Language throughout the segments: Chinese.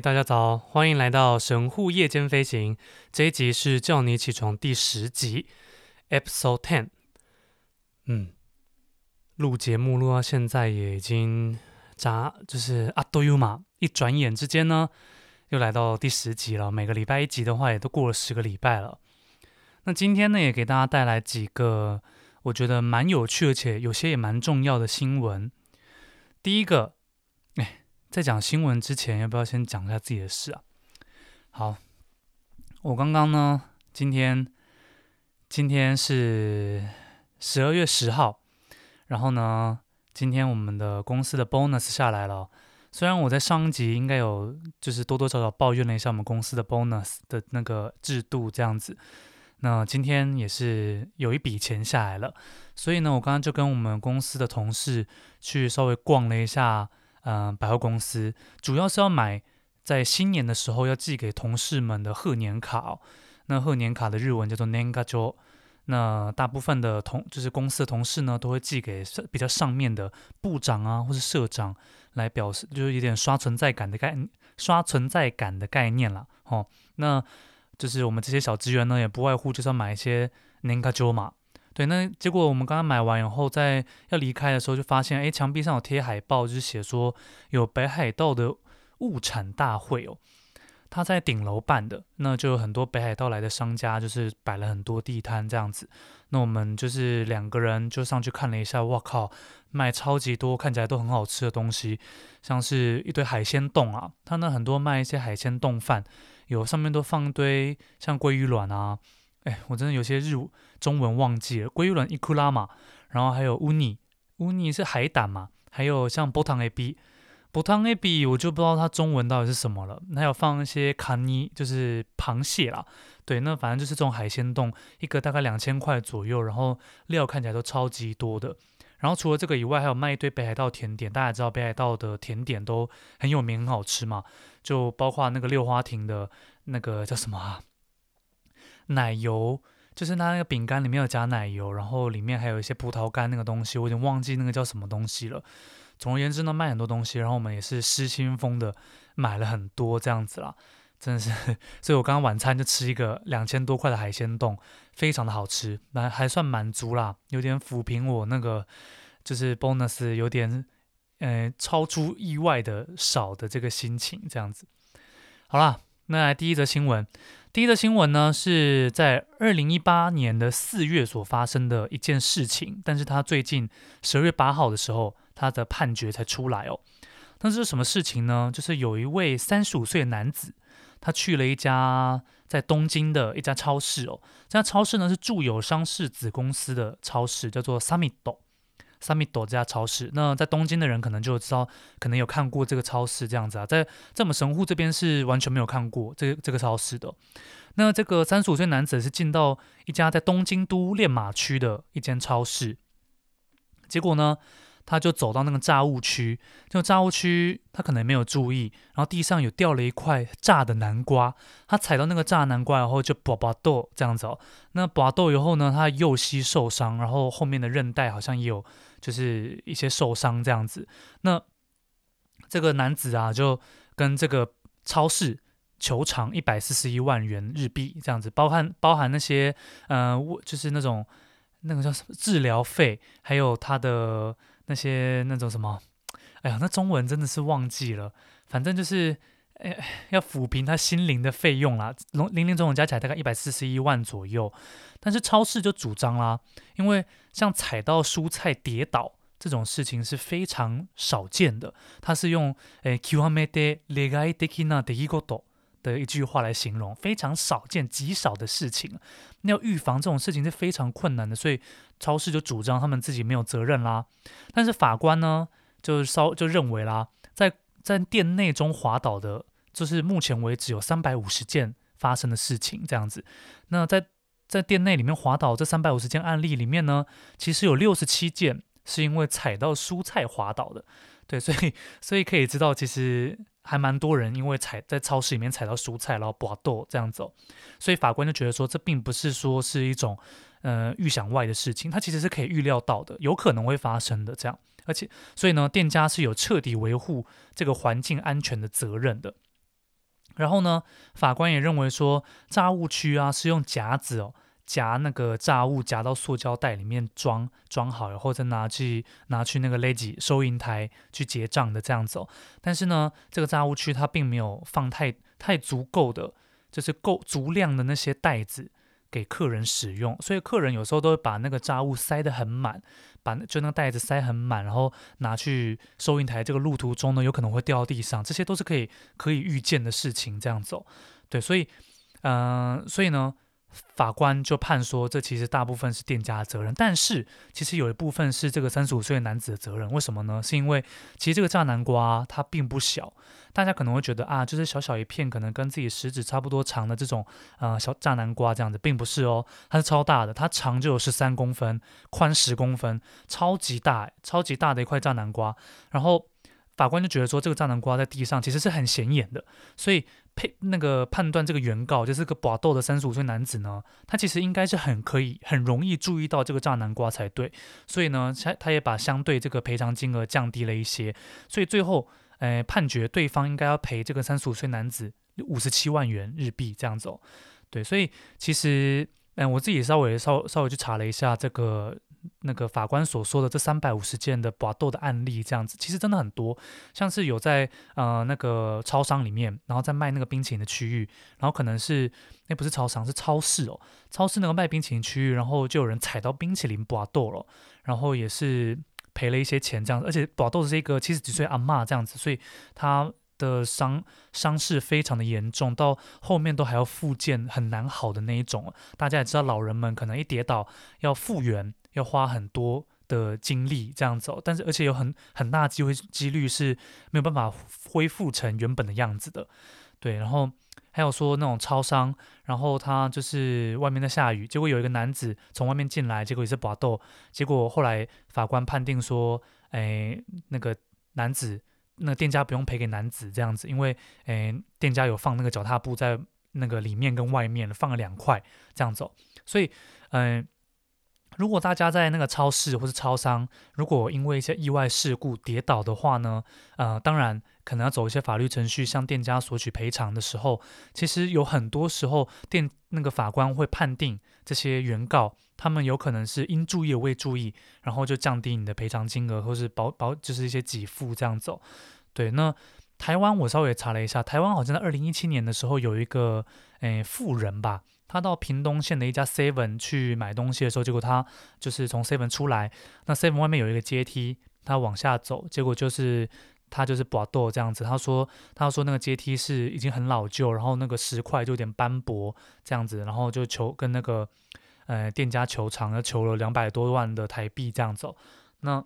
大家早，欢迎来到神户夜间飞行。这一集是叫你起床第十集，Episode Ten。嗯，录节目录到现在也已经眨，就是啊都有嘛，一转眼之间呢，又来到第十集了。每个礼拜一集的话，也都过了十个礼拜了。那今天呢，也给大家带来几个我觉得蛮有趣，而且有些也蛮重要的新闻。第一个。在讲新闻之前，要不要先讲一下自己的事啊？好，我刚刚呢，今天今天是十二月十号，然后呢，今天我们的公司的 bonus 下来了。虽然我在上一集应该有就是多多少少抱怨了一下我们公司的 bonus 的那个制度这样子，那今天也是有一笔钱下来了，所以呢，我刚刚就跟我们公司的同事去稍微逛了一下。嗯、百货公司主要是要买在新年的时候要寄给同事们的贺年卡哦。那贺年卡的日文叫做 Nengajo。那大部分的同就是公司的同事呢，都会寄给比较上面的部长啊，或是社长来表示，就是有点刷存在感的概刷存在感的概念啦。哦，那就是我们这些小职员呢，也不外乎就是要买一些 Nengajo 嘛。对，那结果我们刚刚买完以后，在要离开的时候，就发现，哎，墙壁上有贴海报，就是写说有北海道的物产大会哦，他在顶楼办的，那就有很多北海道来的商家，就是摆了很多地摊这样子。那我们就是两个人就上去看了一下，哇靠，卖超级多，看起来都很好吃的东西，像是一堆海鲜冻啊，他那很多卖一些海鲜冻饭，有上面都放一堆像鲑鱼卵啊。哎，我真的有些日中文忘记了。鲑鱼卵伊库拉嘛，然后还有乌尼，乌尼是海胆嘛，还有像波汤 A B，波汤 A B 我就不知道它中文到底是什么了。还有放一些卡尼，就是螃蟹啦。对，那反正就是这种海鲜冻，一个大概两千块左右，然后料看起来都超级多的。然后除了这个以外，还有卖一堆北海道甜点。大家知道北海道的甜点都很有名，很好吃嘛，就包括那个六花亭的那个叫什么啊？奶油就是它那个饼干里面有加奶油，然后里面还有一些葡萄干那个东西，我已经忘记那个叫什么东西了。总而言之呢，卖很多东西，然后我们也是失心疯的买了很多这样子啦，真的是。所以我刚刚晚餐就吃一个两千多块的海鲜冻，非常的好吃，那还算满足啦，有点抚平我那个就是 bonus 有点嗯超出意外的少的这个心情这样子。好啦，那来第一则新闻。第一则新闻呢，是在二零一八年的四月所发生的一件事情，但是他最近十二月八号的时候，他的判决才出来哦。那这是什么事情呢？就是有一位三十五岁的男子，他去了一家在东京的一家超市哦，这家超市呢是住友商事子公司的超市，叫做 Summit。三米朵这家超市，那在东京的人可能就知道，可能有看过这个超市这样子啊，在在我们神户这边是完全没有看过这个这个超市的。那这个三十五岁男子是进到一家在东京都练马区的一间超市，结果呢，他就走到那个炸物区，就炸物区他可能没有注意，然后地上有掉了一块炸的南瓜，他踩到那个炸南瓜然后就拔拔豆这样子哦，那拔豆以后呢，他右膝受伤，然后后面的韧带好像也有。就是一些受伤这样子，那这个男子啊，就跟这个超市求偿一百四十一万元日币这样子，包含包含那些呃，就是那种那个叫什么治疗费，还有他的那些那种什么，哎呀，那中文真的是忘记了，反正就是。哎，要抚平他心灵的费用啦，零零零总总加起来大概一百四十一万左右。但是超市就主张啦，因为像踩到蔬菜跌倒这种事情是非常少见的，他是用诶极めて例外的な出来事的一句话来形容，非常少见、极少的事情。那要预防这种事情是非常困难的，所以超市就主张他们自己没有责任啦。但是法官呢，就稍就认为啦，在 在店内中滑倒的，就是目前为止有三百五十件发生的事情这样子。那在在店内里面滑倒这三百五十件案例里面呢，其实有六十七件是因为踩到蔬菜滑倒的。对，所以所以可以知道，其实还蛮多人因为踩在超市里面踩到蔬菜，然后滑倒这样子哦。所以法官就觉得说，这并不是说是一种呃预想外的事情，它其实是可以预料到的，有可能会发生的这样。而且，所以呢，店家是有彻底维护这个环境安全的责任的。然后呢，法官也认为说，炸物区啊是用夹子哦夹那个炸物夹到塑胶袋里面装装好，然后再拿去拿去那个勒吉收银台去结账的这样子哦。但是呢，这个炸物区它并没有放太太足够的，就是够足量的那些袋子给客人使用，所以客人有时候都会把那个炸物塞得很满。把就那个袋子塞很满，然后拿去收银台。这个路途中呢，有可能会掉到地上，这些都是可以可以预见的事情。这样走，对，所以，嗯、所以呢。法官就判说，这其实大部分是店家的责任，但是其实有一部分是这个三十五岁的男子的责任。为什么呢？是因为其实这个炸南瓜它并不小，大家可能会觉得啊，就是小小一片，可能跟自己食指差不多长的这种呃小炸南瓜这样子，并不是哦，它是超大的，它长就有十三公分，宽十公分，超级大，超级大的一块炸南瓜，然后。法官就觉得说，这个炸南瓜在地上其实是很显眼的，所以配那个判断这个原告就是个寡斗的三十五岁男子呢，他其实应该是很可以很容易注意到这个炸南瓜才对，所以呢，他他也把相对这个赔偿金额降低了一些，所以最后，呃，判决对方应该要赔这个三十五岁男子五十七万元日币这样子哦，对，所以其实，嗯，我自己稍微稍稍微去查了一下这个。那个法官所说的这三百五十件的搏斗的案例，这样子其实真的很多，像是有在呃那个超商里面，然后在卖那个冰淇淋的区域，然后可能是那不是超商是超市哦，超市那个卖冰淇淋区域，然后就有人踩到冰淇淋搏斗了，然后也是赔了一些钱这样子，而且宝斗的是一个七十几岁阿嬷这样子，所以他的伤伤势非常的严重，到后面都还要复健很难好的那一种，大家也知道老人们可能一跌倒要复原。要花很多的精力这样走，但是而且有很很大机会几率是没有办法恢复成原本的样子的，对。然后还有说那种超商，然后他就是外面在下雨，结果有一个男子从外面进来，结果也是搏斗，结果后来法官判定说，哎，那个男子那个店家不用赔给男子这样子，因为哎店家有放那个脚踏布在那个里面跟外面放了两块这样走，所以嗯。如果大家在那个超市或是超商，如果因为一些意外事故跌倒的话呢，呃，当然可能要走一些法律程序，向店家索取赔偿的时候，其实有很多时候店那个法官会判定这些原告他们有可能是应注意而未注意，然后就降低你的赔偿金额或是保保就是一些给付这样走。对，那台湾我稍微查了一下，台湾好像在二零一七年的时候有一个诶富人吧。他到屏东县的一家 Seven 去买东西的时候，结果他就是从 Seven 出来，那 Seven 外面有一个阶梯，他往下走，结果就是他就是把斗这样子。他说，他说那个阶梯是已经很老旧，然后那个石块就有点斑驳这样子，然后就求跟那个呃店家求偿，要求了两百多万的台币这样走。那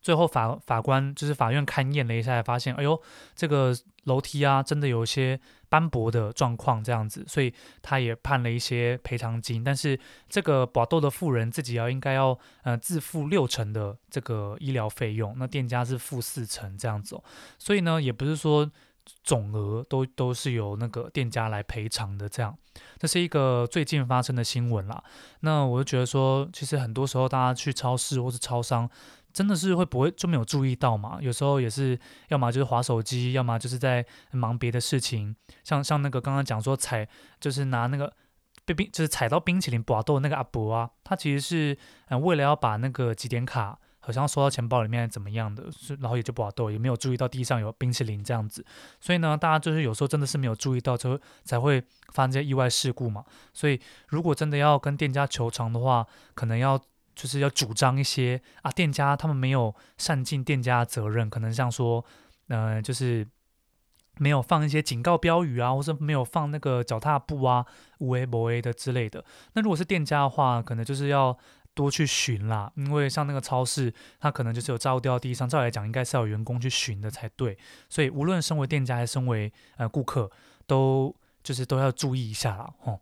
最后法法官就是法院勘验了一下，发现，哎呦，这个楼梯啊，真的有一些斑驳的状况，这样子，所以他也判了一些赔偿金。但是这个搏斗的富人自己要应该要呃自付六成的这个医疗费用，那店家是付四成这样子。所以呢，也不是说总额都都是由那个店家来赔偿的，这样。这是一个最近发生的新闻啦。那我就觉得说，其实很多时候大家去超市或是超商。真的是会不会就没有注意到嘛？有时候也是，要么就是划手机，要么就是在忙别的事情。像像那个刚刚讲说踩，就是拿那个被冰，就是踩到冰淇淋搏斗的那个阿伯啊，他其实是嗯为了要把那个几点卡好像收到钱包里面怎么样的，是然后也就搏斗，也没有注意到地上有冰淇淋这样子。所以呢，大家就是有时候真的是没有注意到，就才会发生这些意外事故嘛。所以如果真的要跟店家求偿的话，可能要。就是要主张一些啊，店家他们没有善尽店家的责任，可能像说，呃，就是没有放一些警告标语啊，或者没有放那个脚踏布啊，五 A 不 A 的之类的。那如果是店家的话，可能就是要多去巡啦，因为像那个超市，它可能就是有炸物掉到地上，照理来讲应该是要有员工去巡的才对。所以无论身为店家还是身为呃顾客，都就是都要注意一下啦。吼，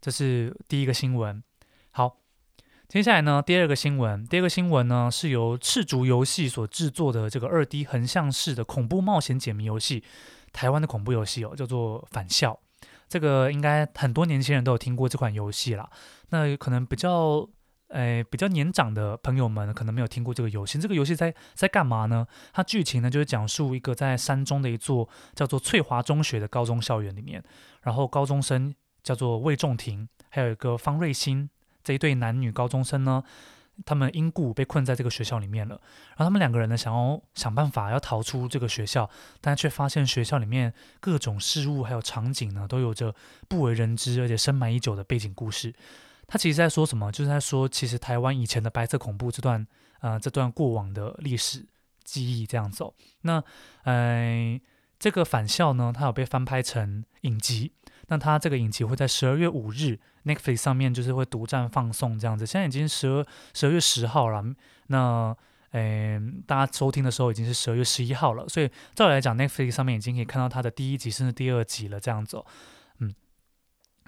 这是第一个新闻。好。接下来呢，第二个新闻，第二个新闻呢是由赤足游戏所制作的这个二 D 横向式的恐怖冒险解谜游戏，台湾的恐怖游戏哦，叫做《返校》。这个应该很多年轻人都有听过这款游戏啦。那可能比较诶比较年长的朋友们可能没有听过这个游戏。这个游戏在在干嘛呢？它剧情呢就是讲述一个在山中的一座叫做翠华中学的高中校园里面，然后高中生叫做魏仲廷，还有一个方瑞欣这一对男女高中生呢。他们因故被困在这个学校里面了，然后他们两个人呢，想要想办法要逃出这个学校，但却发现学校里面各种事物还有场景呢，都有着不为人知而且深埋已久的背景故事。他其实在说什么？就是在说，其实台湾以前的白色恐怖这段，呃，这段过往的历史记忆这样走。那，呃，这个返校呢，它有被翻拍成影集。那它这个影集会在十二月五日 Netflix 上面就是会独占放送这样子，现在已经十二十二月十号了。那诶，大家收听的时候已经是十二月十一号了，所以照理来讲，Netflix 上面已经可以看到它的第一集甚至第二集了这样子。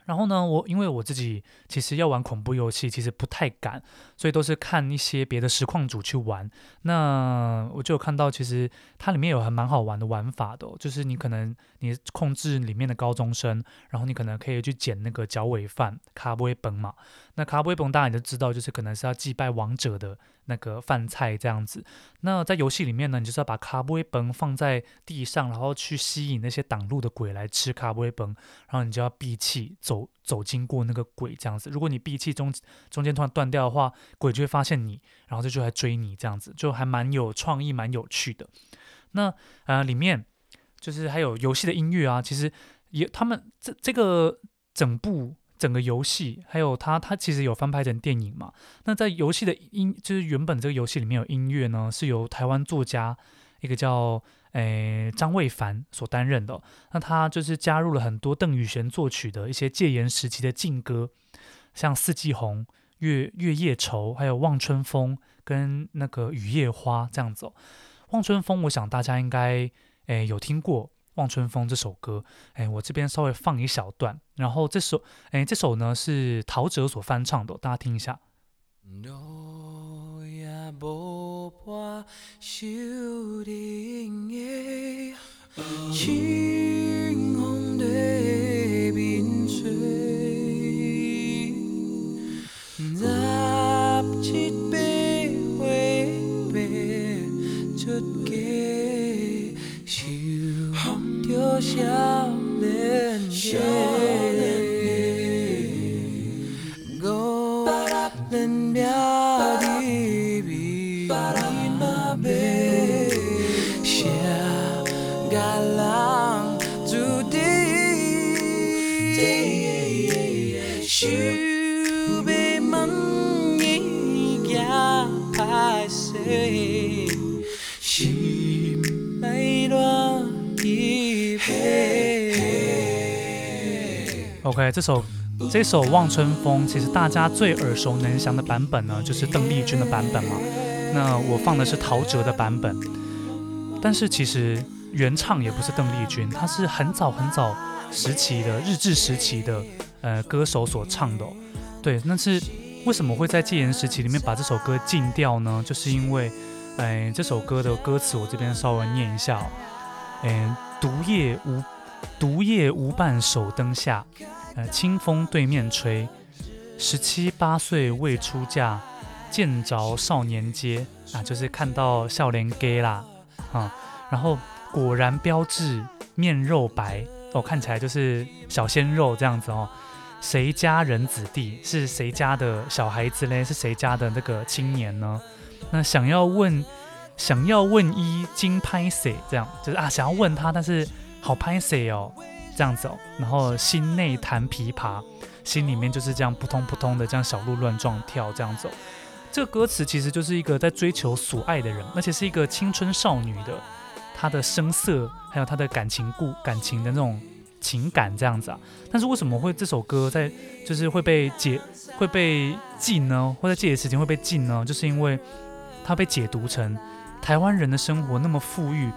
然后呢，我因为我自己其实要玩恐怖游戏，其实不太敢，所以都是看一些别的实况主去玩。那我就有看到，其实它里面有还蛮好玩的玩法的，就是你可能你控制里面的高中生，然后你可能可以去捡那个脚尾饭卡布威本嘛。那卡布威本大家都知道，就是可能是要祭拜王者的。那个饭菜这样子，那在游戏里面呢，你就是要把卡布威崩放在地上，然后去吸引那些挡路的鬼来吃卡布威崩，然后你就要闭气走走经过那个鬼这样子。如果你闭气中中间突然断掉的话，鬼就会发现你，然后就就来追你这样子，就还蛮有创意，蛮有趣的。那呃里面就是还有游戏的音乐啊，其实也他们这这个整部。整个游戏还有它，它其实有翻拍成电影嘛？那在游戏的音，就是原本这个游戏里面有音乐呢，是由台湾作家一个叫诶张卫凡所担任的。那他就是加入了很多邓雨贤作曲的一些戒严时期的禁歌，像《四季红》、《月月夜愁》，还有《望春风》跟那个《雨夜花》这样子。《望春风》，我想大家应该诶有听过。《望春风》这首歌，哎，我这边稍微放一小段，然后这首，哎，这首呢是陶喆所翻唱的，大家听一下。笑脸。OK，这首这首《望春风》其实大家最耳熟能详的版本呢，就是邓丽君的版本嘛。那我放的是陶喆的版本，但是其实原唱也不是邓丽君，他是很早很早时期的日治时期的呃歌手所唱的。对，那是为什么会在戒严时期里面把这首歌禁掉呢？就是因为，哎，这首歌的歌词我这边稍微念一下哦。哎，独夜无独夜无伴手灯下。呃，清风对面吹，十七八岁未出嫁，见着少年街啊，就是看到少年 gay 啦啊，然后果然标致面肉白哦，看起来就是小鲜肉这样子哦。谁家人子弟是谁家的小孩子嘞？是谁家的那个青年呢？那想要问，想要问一金拍谁？这样就是啊，想要问他，但是好拍谁哦。这样子哦，然后心内弹琵琶，心里面就是这样扑通扑通的这样小鹿乱撞跳这样子哦。这个歌词其实就是一个在追求所爱的人，而且是一个青春少女的她的声色，还有她的感情故感情的那种情感这样子啊。但是为什么会这首歌在就是会被解会被禁呢？或者这些时间会被禁呢？就是因为它被解读成台湾人的生活那么富裕。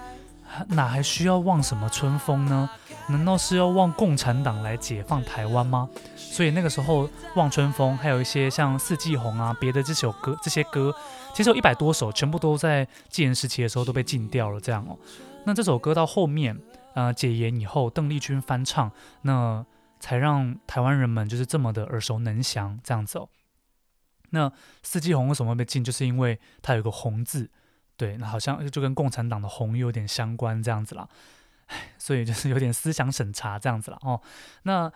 哪还需要望什么春风呢？难道是要望共产党来解放台湾吗？所以那个时候，望春风还有一些像四季红啊，别的这首歌，这些歌其实有一百多首，全部都在戒严时期的时候都被禁掉了。这样哦，那这首歌到后面，呃，解严以后，邓丽君翻唱，那才让台湾人们就是这么的耳熟能详。这样子哦。那四季红为什么会被禁？就是因为它有个红字，对，那好像就跟共产党的红有点相关这样子啦。所以就是有点思想审查这样子了哦。那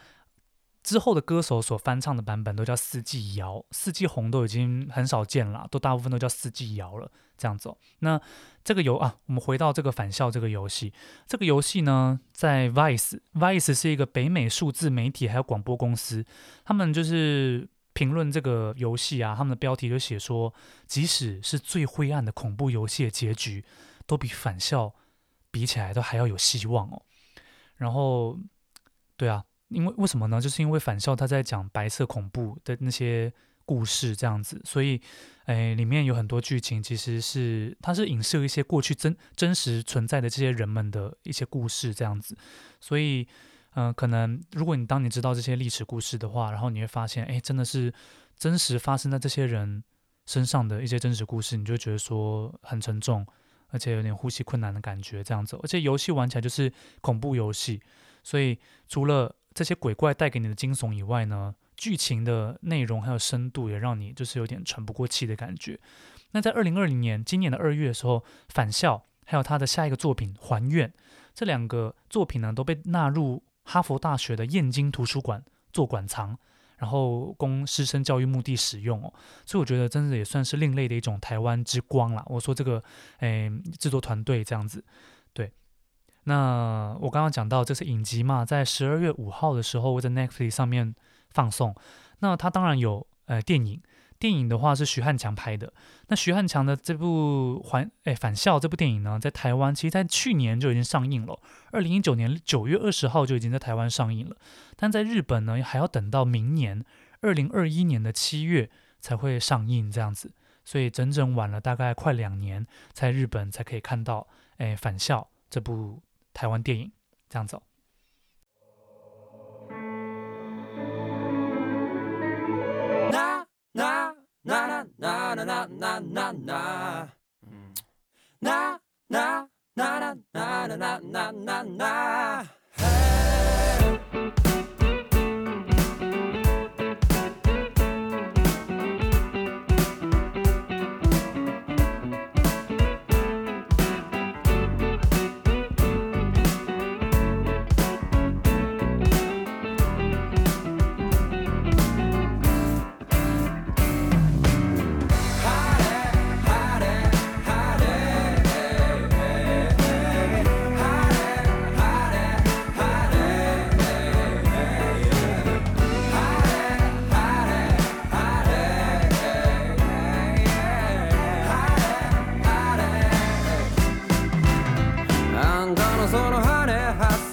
之后的歌手所翻唱的版本都叫四季谣，四季红都已经很少见了，都大部分都叫四季谣了这样子哦。那这个游啊，我们回到这个返校这个游戏，这个游戏呢，在 Vice，Vice 是一个北美数字媒体还有广播公司，他们就是评论这个游戏啊，他们的标题就写说，即使是最灰暗的恐怖游戏的结局，都比返校。比起来都还要有希望哦，然后，对啊，因为为什么呢？就是因为返校他在讲白色恐怖的那些故事这样子，所以，哎，里面有很多剧情其实是它是影射一些过去真真实存在的这些人们的一些故事这样子，所以，嗯、可能如果你当你知道这些历史故事的话，然后你会发现，哎，真的是真实发生在这些人身上的一些真实故事，你就觉得说很沉重。而且有点呼吸困难的感觉，这样子。而且游戏玩起来就是恐怖游戏，所以除了这些鬼怪带给你的惊悚以外呢，剧情的内容还有深度也让你就是有点喘不过气的感觉。那在二零二零年今年的二月的时候，返校还有他的下一个作品《还愿》这两个作品呢，都被纳入哈佛大学的燕京图书馆做馆藏。然后供师生教育目的使用哦，所以我觉得真的也算是另类的一种台湾之光啦。我说这个，诶，制作团队这样子，对。那我刚刚讲到这是影集嘛，在十二月五号的时候会在 Netflix 上面放送。那它当然有呃电影。电影的话是徐汉强拍的，那徐汉强的这部还诶返校这部电影呢，在台湾其实在去年就已经上映了，二零一九年九月二十号就已经在台湾上映了，但在日本呢还要等到明年二零二一年的七月才会上映这样子，所以整整晚了大概快两年，在日本才可以看到诶返校这部台湾电影这样子。那那那那那那，嗯，那那那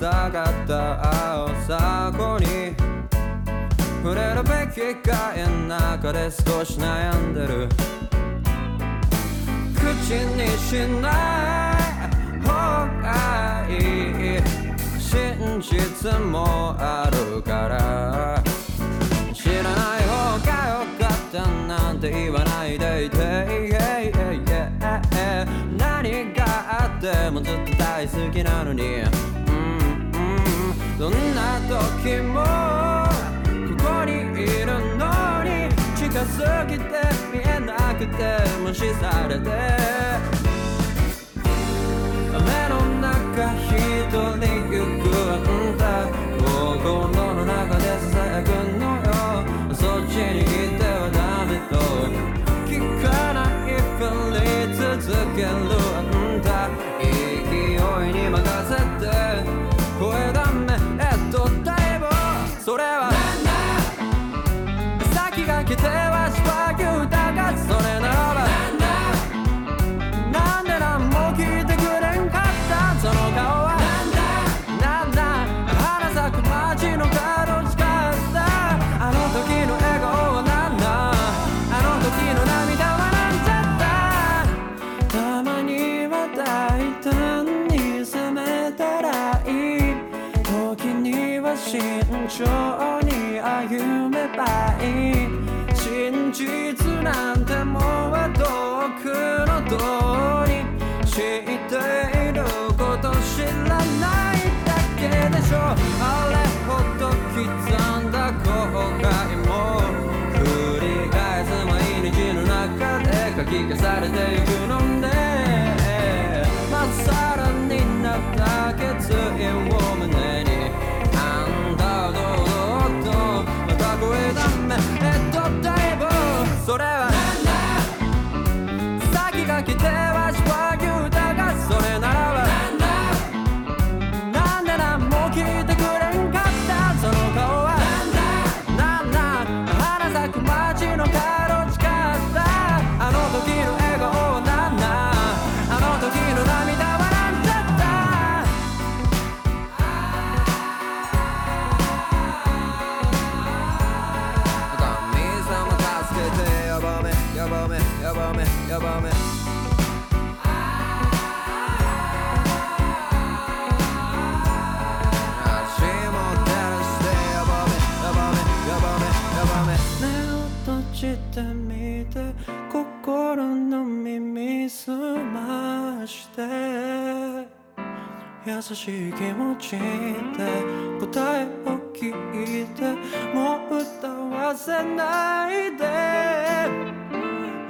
下がった青さこに触れるべきか絵の中で少し悩んでる。口にしない方がいい真実もあるから知らない方がよかったなんて言わないでいて。何があってもずっと大好きなのに。どんな時もここにいるのに近すぎて見えなくて無視されて。雨の中一人行くあんた心の中でささやくのよ。そっちにいてはダメと聞かないふり続ける。あんたき手はしたぎゅだがそれならばなんでなんも聞いてくれんかったその顔はなんだ花咲く街の角近さあの時の笑顔はなんだあの時の涙はなんちゃったたまには大胆に攻めたらいい時には慎重に歩めばいいて心の耳澄まして優しい気持ちで答えを聞いてもう歌わせないで。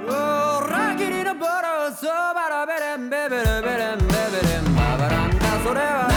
裏切りのボロそばらべれんべべれべれんべべれんまばらんだそれは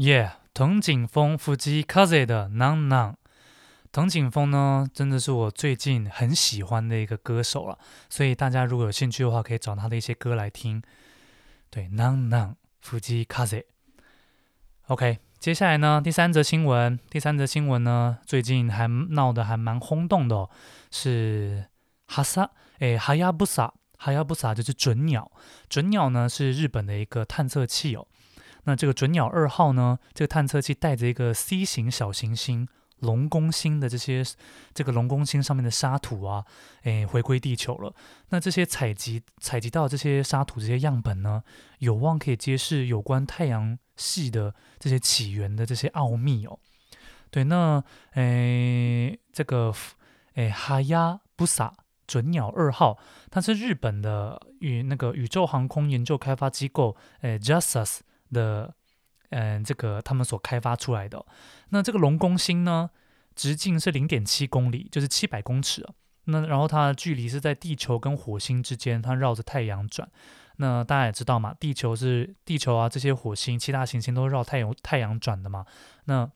耶，藤井风夫妻 Kaz 的 Nan Nan。藤井风呢，真的是我最近很喜欢的一个歌手了，所以大家如果有兴趣的话，可以找他的一些歌来听。对，Nan Nan Fujikaze。OK，接下来呢，第三则新闻，第三则新闻呢，最近还闹得还蛮轰动的哦，是哈萨，诶，哈亚布萨，哈亚布萨就是准鸟，准鸟呢是日本的一个探测器哦。那这个准鸟二号呢，这个探测器带着一个 C 型小行星龙宫星的这些这个龙宫星上面的沙土啊，诶，回归地球了。那这些采集采集到这些沙土这些样本呢，有望可以揭示有关太阳系的这些起源的这些奥秘哦。对，那诶，这个诶哈亚布萨准鸟二号，它是日本的与那个宇宙航空研究开发机构诶 JAXA 的，嗯，这个他们所开发出来的，那这个龙宫星呢，直径是零点七公里，就是七百公尺。那然后它的距离是在地球跟火星之间，它绕着太阳转。那大家也知道嘛，地球是地球啊，这些火星、其他行星都绕太阳太阳转的嘛。那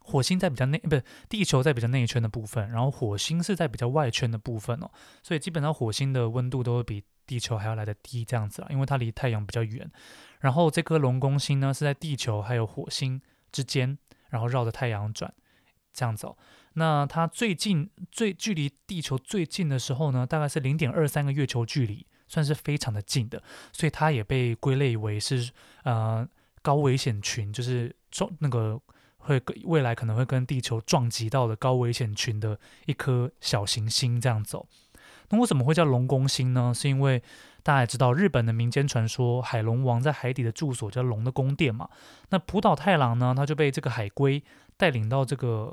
火星在比较内，不是地球在比较内圈的部分，然后火星是在比较外圈的部分哦。所以基本上火星的温度都会比地球还要来的低，这样子啊，因为它离太阳比较远。然后这颗龙宫星呢，是在地球还有火星之间，然后绕着太阳转，这样子哦。那它最近最距离地球最近的时候呢，大概是零点二三个月球距离，算是非常的近的，所以它也被归类为是呃高危险群，就是撞那个会未来可能会跟地球撞击到的高危险群的一颗小行星这样走。那为什么会叫龙宫星呢？是因为大家也知道，日本的民间传说，海龙王在海底的住所叫龙的宫殿嘛。那浦岛太郎呢，他就被这个海龟带领到这个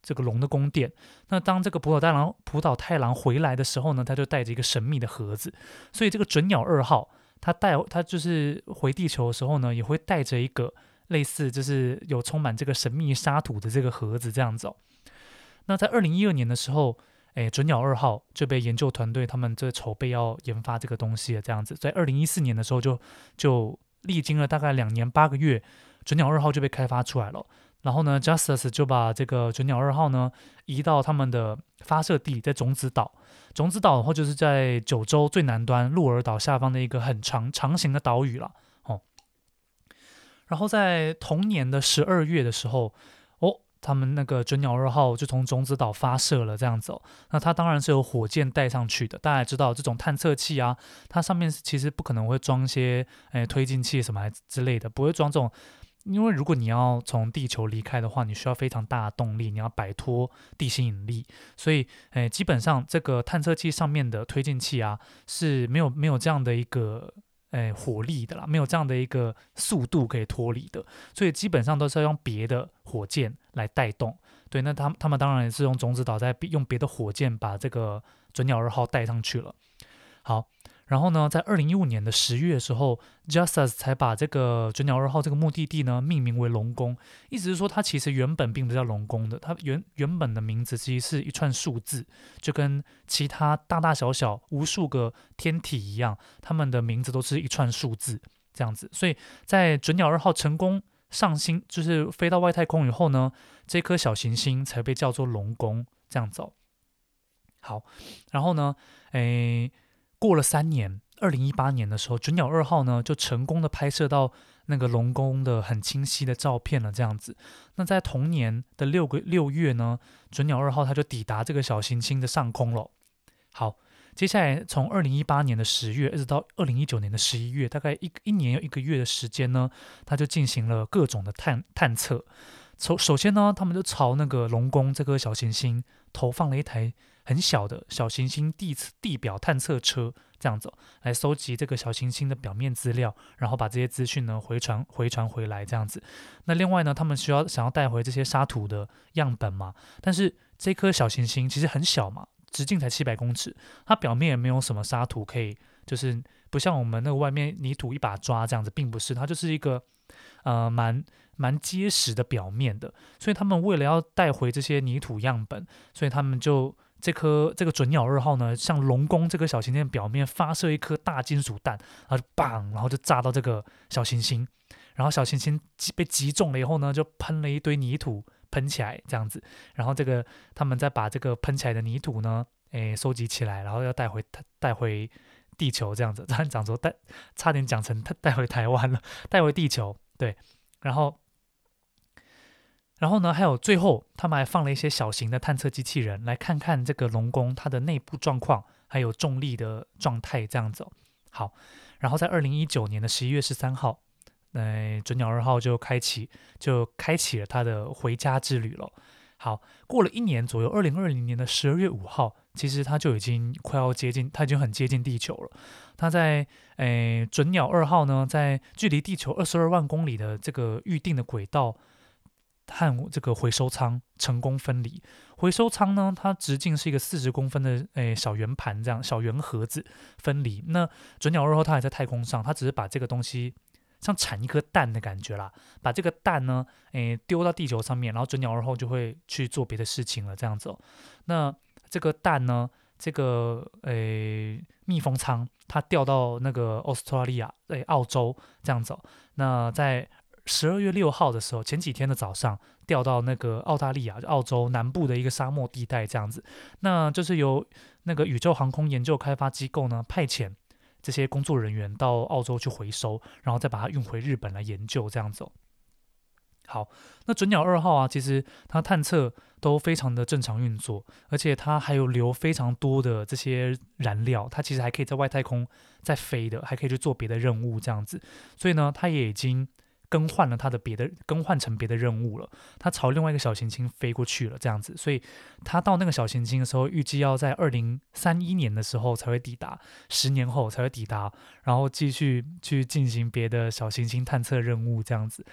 这个龙的宫殿。那当这个浦岛太郎浦岛太郎回来的时候呢，他就带着一个神秘的盒子。所以这个准鸟二号，他带他就是回地球的时候呢，也会带着一个类似就是有充满这个神秘沙土的这个盒子这样子哦。那在二零一二年的时候。诶，准鸟二号就被研究团队他们这筹备要研发这个东西，这样子，在二零一四年的时候就就历经了大概两年八个月，准鸟二号就被开发出来了。然后呢，Justice 就把这个准鸟二号呢移到他们的发射地，在种子岛。种子岛的话，就是在九州最南端鹿儿岛下方的一个很长长形的岛屿了。哦，然后在同年的十二月的时候。他们那个准鸟二号就从种子岛发射了，这样子。那它当然是有火箭带上去的。大家也知道，这种探测器啊，它上面其实不可能会装些诶推进器什么之类的，不会装这种。因为如果你要从地球离开的话，你需要非常大的动力，你要摆脱地心引力，所以诶基本上这个探测器上面的推进器啊是没有没有这样的一个。哎，火力的啦，没有这样的一个速度可以脱离的，所以基本上都是要用别的火箭来带动。对，那他他们当然也是用种子岛在用别的火箭把这个准鸟二号带上去了。好，然后呢，在二零一五年的十月的时候，JAXA 才把这个准鸟二号这个目的地呢命名为龙宫，意思是说它其实原本并不叫龙宫的，它原原本的名字其实是一串数字，就跟其他大大小小无数个天体一样，它们的名字都是一串数字这样子。所以在准鸟二号成功上星，就是飞到外太空以后呢，这颗小行星才被叫做龙宫这样子。好，然后呢，诶。过了三年，二零一八年的时候，准鸟二号呢就成功的拍摄到那个龙宫的很清晰的照片了。这样子，那在同年的六个六月呢，准鸟二号它就抵达这个小行星的上空了。好，接下来从二零一八年的十月一直到二零一九年的十一月，大概一一年有一个月的时间呢，他就进行了各种的探探测。首首先呢，他们就朝那个龙宫这颗小行星投放了一台。很小的小行星地地表探测车这样子来收集这个小行星的表面资料，然后把这些资讯呢回传回传回来这样子。那另外呢，他们需要想要带回这些沙土的样本嘛？但是这颗小行星其实很小嘛，直径才七百公尺，它表面也没有什么沙土可以，就是不像我们那个外面泥土一把抓这样子，并不是，它就是一个呃蛮蛮结实的表面的。所以他们为了要带回这些泥土样本，所以他们就。这颗这个准鸟二号呢，向龙宫这个小行星表面发射一颗大金属弹，然后就砰，然后就炸到这个小行星，然后小行星被击中了以后呢，就喷了一堆泥土喷起来这样子，然后这个他们再把这个喷起来的泥土呢，诶收集起来，然后要带回带回地球这样子，差点讲说带差点讲成带带回台湾了，带回地球对，然后。然后呢，还有最后，他们还放了一些小型的探测机器人，来看看这个龙宫它的内部状况，还有重力的状态，这样子。好，然后在二零一九年的十一月十三号，呃，准鸟二号就开启，就开启了它的回家之旅了。好，过了一年左右，二零二零年的十二月五号，其实它就已经快要接近，它已经很接近地球了。它在，呃，准鸟二号呢，在距离地球二十二万公里的这个预定的轨道。和这个回收舱成功分离。回收舱呢，它直径是一个四十公分的诶小圆盘，这样小圆盒子分离。那准鸟二号它还在太空上，它只是把这个东西像产一颗蛋的感觉啦，把这个蛋呢诶丢到地球上面，然后准鸟儿后就会去做别的事情了，这样子哦。那这个蛋呢，这个诶密封舱它掉到那个澳大利亚诶澳洲这样子哦。那在十二月六号的时候，前几天的早上掉到那个澳大利亚，澳洲南部的一个沙漠地带，这样子，那就是由那个宇宙航空研究开发机构呢派遣这些工作人员到澳洲去回收，然后再把它运回日本来研究，这样子。好，那准鸟二号啊，其实它探测都非常的正常运作，而且它还有留非常多的这些燃料，它其实还可以在外太空再飞的，还可以去做别的任务，这样子。所以呢，它也已经。更换了他的别的，更换成别的任务了。他朝另外一个小行星飞过去了，这样子。所以他到那个小行星的时候，预计要在二零三一年的时候才会抵达，十年后才会抵达，然后继续去进行别的小行星探测任务，这样子。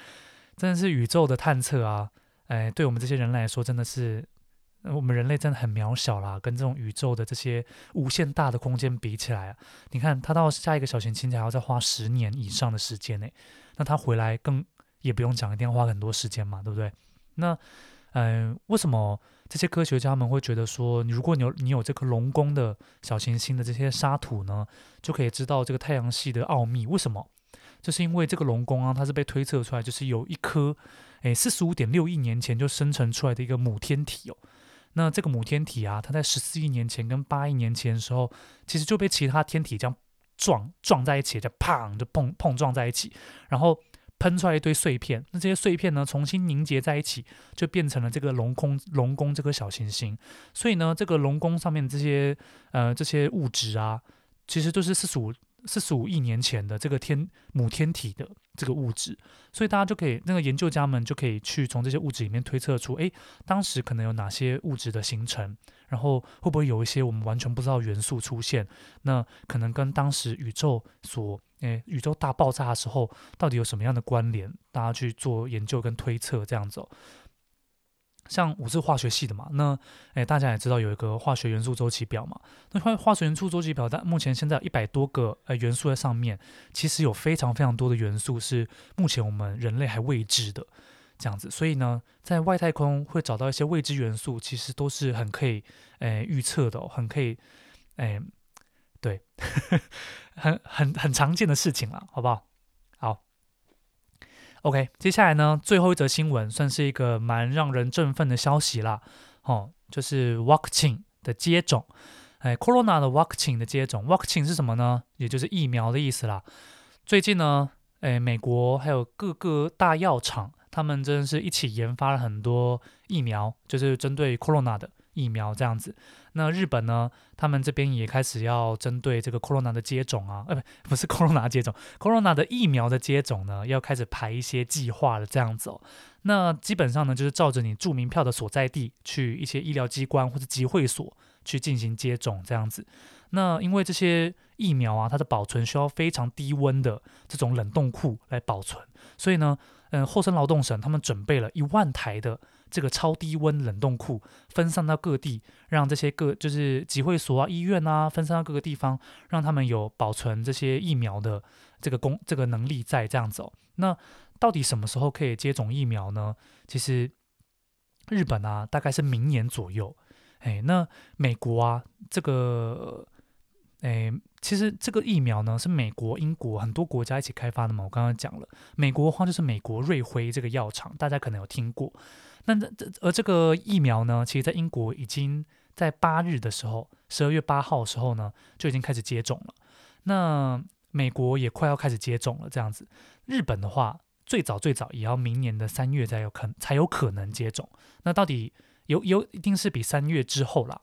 真的是宇宙的探测啊！哎，对我们这些人来说，真的是。我们人类真的很渺小啦，跟这种宇宙的这些无限大的空间比起来啊，你看他到下一个小行星还要再花十年以上的时间呢，那他回来更也不用讲，一定要花很多时间嘛，对不对？那嗯、为什么这些科学家们会觉得说，如果你有你有这颗龙宫的小行星的这些沙土呢，就可以知道这个太阳系的奥秘？为什么？就是因为这个龙宫啊，它是被推测出来，就是有一颗诶四十五点六亿年前就生成出来的一个母天体哦。那这个母天体啊，它在十四亿年前跟八亿年前的时候，其实就被其他天体这样撞撞在一起，就砰就碰碰撞在一起，然后喷出来一堆碎片。那这些碎片呢，重新凝结在一起，就变成了这个龙宫龙宫这颗小行星。所以呢，这个龙宫上面这些呃这些物质啊，其实都是四十五。四十五亿年前的这个天母天体的这个物质，所以大家就可以，那个研究家们就可以去从这些物质里面推测出，诶，当时可能有哪些物质的形成，然后会不会有一些我们完全不知道元素出现？那可能跟当时宇宙所，诶，宇宙大爆炸的时候到底有什么样的关联？大家去做研究跟推测这样子哦。像我是化学系的嘛，那诶大家也知道有一个化学元素周期表嘛。那化化学元素周期表，但目前现在有一百多个呃元素在上面，其实有非常非常多的元素是目前我们人类还未知的这样子。所以呢，在外太空会找到一些未知元素，其实都是很可以诶预测的，很可以诶对，很很很常见的事情了，好不好？好。OK，接下来呢，最后一则新闻算是一个蛮让人振奋的消息啦，哦，就是 vaccine 的接种，哎，Corona 的 vaccine 的接种，vaccine 是什么呢？也就是疫苗的意思啦。最近呢，哎，美国还有各个大药厂，他们真的是一起研发了很多疫苗，就是针对 Corona 的。疫苗这样子，那日本呢？他们这边也开始要针对这个 Corona 的接种啊，呃，不，不是 Corona 接种，Corona 的疫苗的接种呢，要开始排一些计划了，这样子哦。那基本上呢，就是照着你住民票的所在地，去一些医疗机关或者集会所去进行接种这样子。那因为这些疫苗啊，它的保存需要非常低温的这种冷冻库来保存，所以呢，嗯，厚生劳动省他们准备了一万台的。这个超低温冷冻库分散到各地，让这些各就是集会所啊、医院啊，分散到各个地方，让他们有保存这些疫苗的这个功这个能力在这样子哦。那到底什么时候可以接种疫苗呢？其实日本啊，大概是明年左右。哎，那美国啊，这个。诶，其实这个疫苗呢是美国、英国很多国家一起开发的嘛。我刚刚讲了，美国的话就是美国瑞辉这个药厂，大家可能有听过。那这而这个疫苗呢，其实在英国已经在八日的时候，十二月八号的时候呢就已经开始接种了。那美国也快要开始接种了，这样子。日本的话，最早最早也要明年的三月才有可才有可能接种。那到底有有一定是比三月之后啦。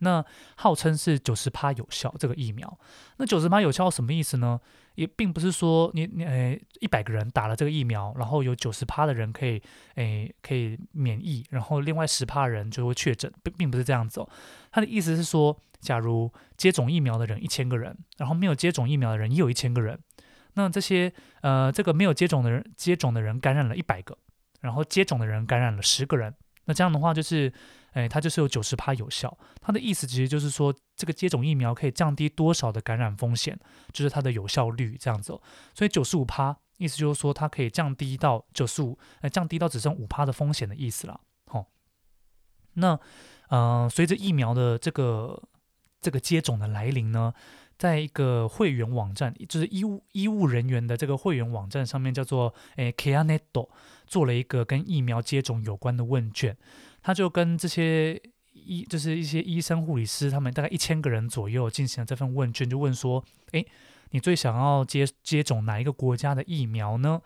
那号称是九十趴有效这个疫苗，那九十趴有效什么意思呢？也并不是说你你诶一百个人打了这个疫苗，然后有九十趴的人可以诶可以免疫，然后另外十趴人就会确诊，并并不是这样子哦。他的意思是说，假如接种疫苗的人一千个人，然后没有接种疫苗的人也有一千个人，那这些呃这个没有接种的人接种的人感染了一百个，然后接种的人感染了十个人，那这样的话就是。哎，它就是有九十趴有效。它的意思其实就是说，这个接种疫苗可以降低多少的感染风险，就是它的有效率这样子哦。所以九十五趴，意思就是说它可以降低到九十五，呃，降低到只剩五趴的风险的意思啦。好、哦，那呃，随着疫苗的这个这个接种的来临呢，在一个会员网站，就是医务医务人员的这个会员网站上面，叫做诶 CareNet 做了一个跟疫苗接种有关的问卷。他就跟这些医，就是一些医生、护理师，他们大概一千个人左右进行了这份问卷，就问说：诶，你最想要接接种哪一个国家的疫苗呢？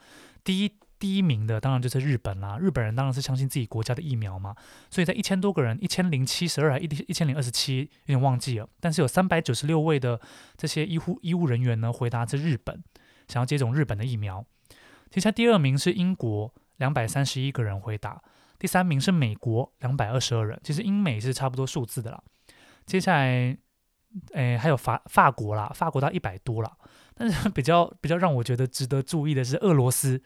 第一第一名的当然就是日本啦，日本人当然是相信自己国家的疫苗嘛。所以在一千多个人，一千零七十二还一一千零二十七，有点忘记了。但是有三百九十六位的这些医护医务人员呢，回答是日本，想要接种日本的疫苗。接下来第二名是英国，两百三十一个人回答。第三名是美国，两百二十二人，其实英美是差不多数字的啦。接下来，诶，还有法法国啦，法国到一百多啦。但是比较比较让我觉得值得注意的是俄罗斯，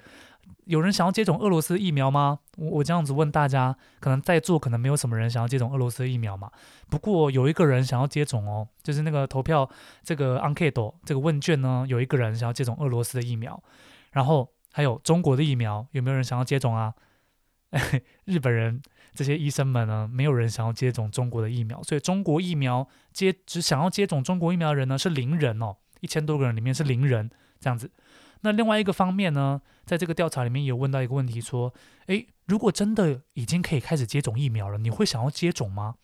有人想要接种俄罗斯疫苗吗？我我这样子问大家，可能在座可能没有什么人想要接种俄罗斯疫苗嘛。不过有一个人想要接种哦，就是那个投票这个 Anketo 这个问卷呢，有一个人想要接种俄罗斯的疫苗。然后还有中国的疫苗，有没有人想要接种啊？日本人这些医生们呢，没有人想要接种中国的疫苗，所以中国疫苗接只想要接种中国疫苗的人呢是零人哦，一千多个人里面是零人这样子。那另外一个方面呢，在这个调查里面也有问到一个问题，说，诶，如果真的已经可以开始接种疫苗了，你会想要接种吗？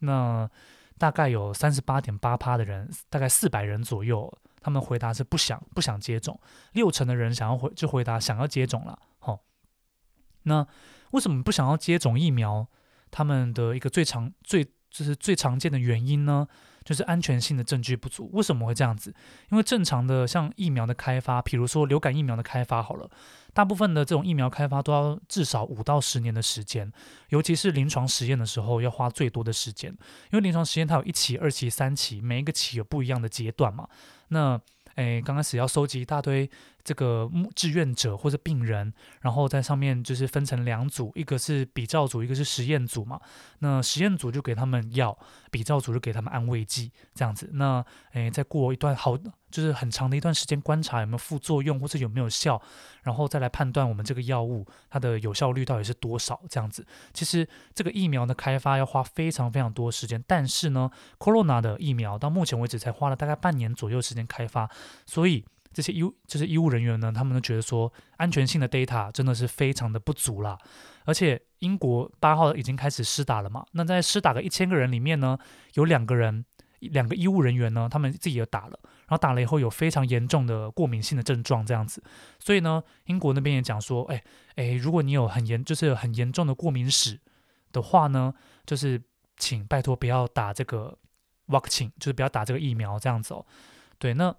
那大概有三十八点八趴的人，大概四百人左右，他们回答是不想不想接种，六成的人想要回就回答想要接种了，好、那。为什么不想要接种疫苗？他们的一个最常、最就是最常见的原因呢，就是安全性的证据不足。为什么会这样子？因为正常的像疫苗的开发，比如说流感疫苗的开发，好了，大部分的这种疫苗开发都要至少五到十年的时间，尤其是临床实验的时候要花最多的时间，因为临床实验它有一期、二期、三期，每一个期有不一样的阶段嘛。那诶，刚开始要收集一大堆这个志愿者或者病人，然后在上面就是分成两组，一个是比照组，一个是实验组嘛。那实验组就给他们药，比照组就给他们安慰剂，这样子。那诶，再过一段好，就是很长的一段时间观察有没有副作用或者有没有效，然后再来判断我们这个药物它的有效率到底是多少，这样子。其实这个疫苗的开发要花非常非常多时间，但是呢，Corona 的疫苗到目前为止才花了大概半年左右时间开发，所以。这些医就是医务人员呢，他们都觉得说安全性的 data 真的是非常的不足啦。而且英国八号已经开始施打了嘛，那在施打个一千个人里面呢，有两个人，两个医务人员呢，他们自己也打了，然后打了以后有非常严重的过敏性的症状这样子。所以呢，英国那边也讲说，哎哎，如果你有很严就是很严重的过敏史的话呢，就是请拜托不要打这个 vaccine，就是不要打这个疫苗这样子哦。对，那。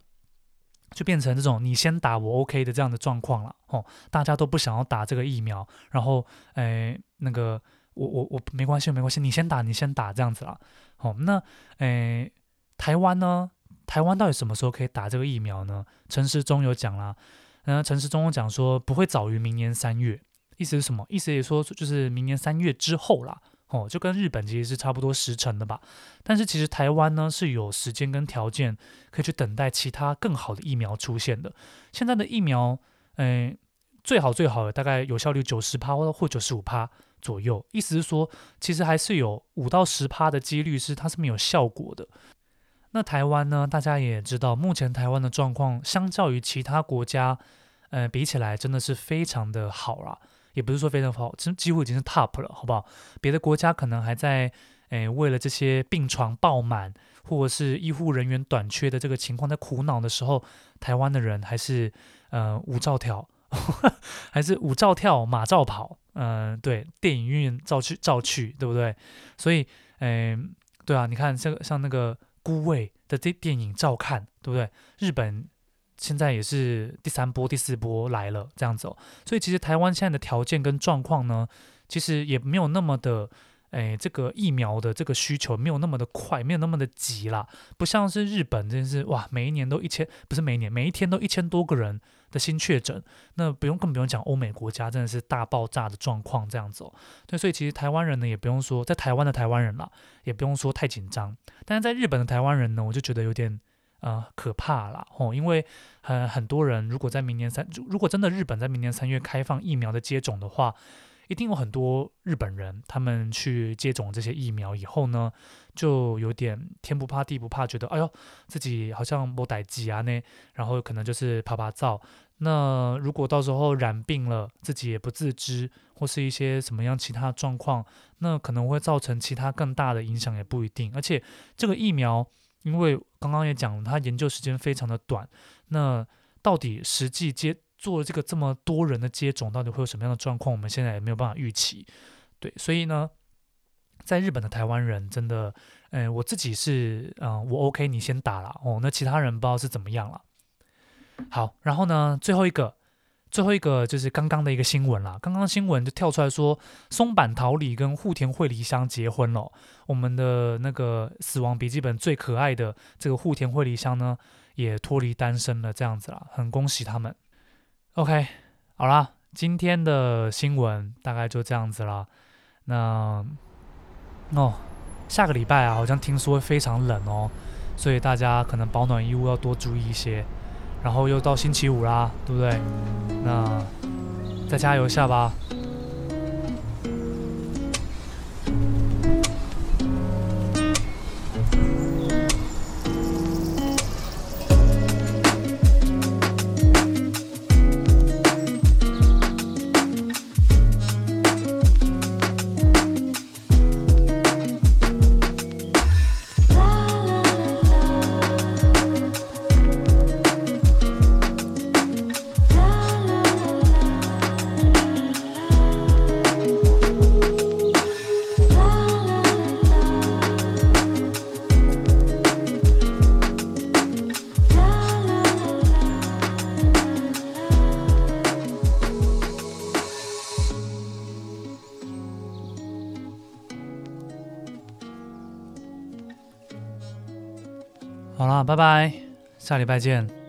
就变成这种你先打我 OK 的这样的状况了哦，大家都不想要打这个疫苗，然后诶那个我我我没关系没关系，你先打你先打这样子啦。哦，那诶台湾呢？台湾到底什么时候可以打这个疫苗呢？陈时中有讲啦，嗯，陈时中讲说不会早于明年三月，意思是什么？意思也说就是明年三月之后啦。哦，就跟日本其实是差不多时程的吧，但是其实台湾呢是有时间跟条件可以去等待其他更好的疫苗出现的。现在的疫苗，嗯，最好最好的大概有效率九十趴或或九十五趴左右，意思是说其实还是有五到十趴的几率是它是没有效果的。那台湾呢，大家也知道，目前台湾的状况相较于其他国家，呃，比起来真的是非常的好啦。也不是说非常好，几几乎已经是 top 了，好不好？别的国家可能还在，诶，为了这些病床爆满或者是医护人员短缺的这个情况在苦恼的时候，台湾的人还是，呃，舞照跳，还是舞照跳，马照跑，嗯、对，电影院照去照去，对不对？所以，诶，对啊，你看这个像那个孤味的这电影照看，对不对？日本。现在也是第三波、第四波来了，这样子哦。所以其实台湾现在的条件跟状况呢，其实也没有那么的，诶，这个疫苗的这个需求没有那么的快，没有那么的急啦。不像是日本，真是哇，每一年都一千，不是每一年，每一天都一千多个人的新确诊。那不用更不用讲欧美国家，真的是大爆炸的状况这样子哦。对，所以其实台湾人呢，也不用说在台湾的台湾人啦，也不用说太紧张。但是在日本的台湾人呢，我就觉得有点。呃，可怕啦，吼，因为很很多人如果在明年三，如果真的日本在明年三月开放疫苗的接种的话，一定有很多日本人他们去接种这些疫苗以后呢，就有点天不怕地不怕，觉得哎呦自己好像没代志啊呢，然后可能就是趴趴走。那如果到时候染病了，自己也不自知，或是一些什么样其他状况，那可能会造成其他更大的影响也不一定。而且这个疫苗。因为刚刚也讲了，它研究时间非常的短，那到底实际接做这个这么多人的接种，到底会有什么样的状况？我们现在也没有办法预期。对，所以呢，在日本的台湾人真的，嗯，我自己是，嗯、我 OK，你先打了哦，那其他人不知道是怎么样了。好，然后呢，最后一个。最后一个就是刚刚的一个新闻啦，刚刚新闻就跳出来说，松坂桃李跟户田惠梨香结婚了。我们的那个《死亡笔记本》最可爱的这个户田惠梨香呢，也脱离单身了，这样子啦，很恭喜他们。OK，好啦，今天的新闻大概就这样子啦。那哦，下个礼拜啊，好像听说会非常冷哦，所以大家可能保暖衣物要多注意一些。然后又到星期五啦，对不对？那再加油一下吧。拜，下礼拜见。